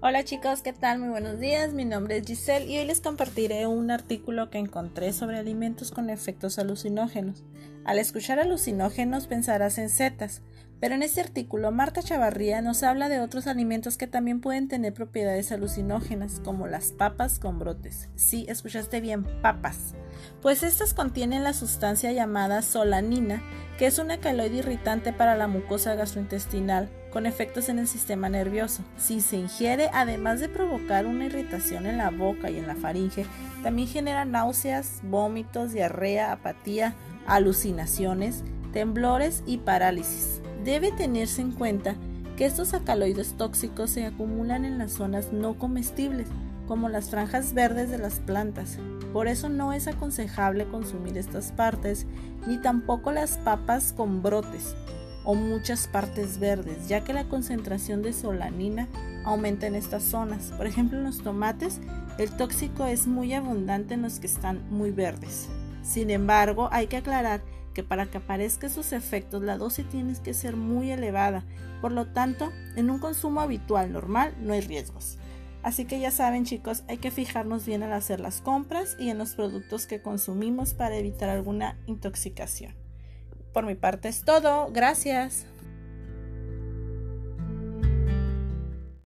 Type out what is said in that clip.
Hola chicos, ¿qué tal? Muy buenos días, mi nombre es Giselle y hoy les compartiré un artículo que encontré sobre alimentos con efectos alucinógenos. Al escuchar alucinógenos pensarás en setas, pero en este artículo Marta Chavarría nos habla de otros alimentos que también pueden tener propiedades alucinógenas, como las papas con brotes. Sí, escuchaste bien, papas. Pues estas contienen la sustancia llamada solanina, que es un alcaloide irritante para la mucosa gastrointestinal, con efectos en el sistema nervioso. Si se ingiere, además de provocar una irritación en la boca y en la faringe, también genera náuseas, vómitos, diarrea, apatía, alucinaciones, temblores y parálisis. Debe tenerse en cuenta que estos alcaloides tóxicos se acumulan en las zonas no comestibles, como las franjas verdes de las plantas. Por eso no es aconsejable consumir estas partes, ni tampoco las papas con brotes o muchas partes verdes, ya que la concentración de solanina aumenta en estas zonas. Por ejemplo, en los tomates, el tóxico es muy abundante en los que están muy verdes. Sin embargo, hay que aclarar que para que aparezcan sus efectos la dosis tiene que ser muy elevada, por lo tanto, en un consumo habitual normal no hay riesgos. Así que ya saben chicos, hay que fijarnos bien al hacer las compras y en los productos que consumimos para evitar alguna intoxicación. Por mi parte es todo, gracias.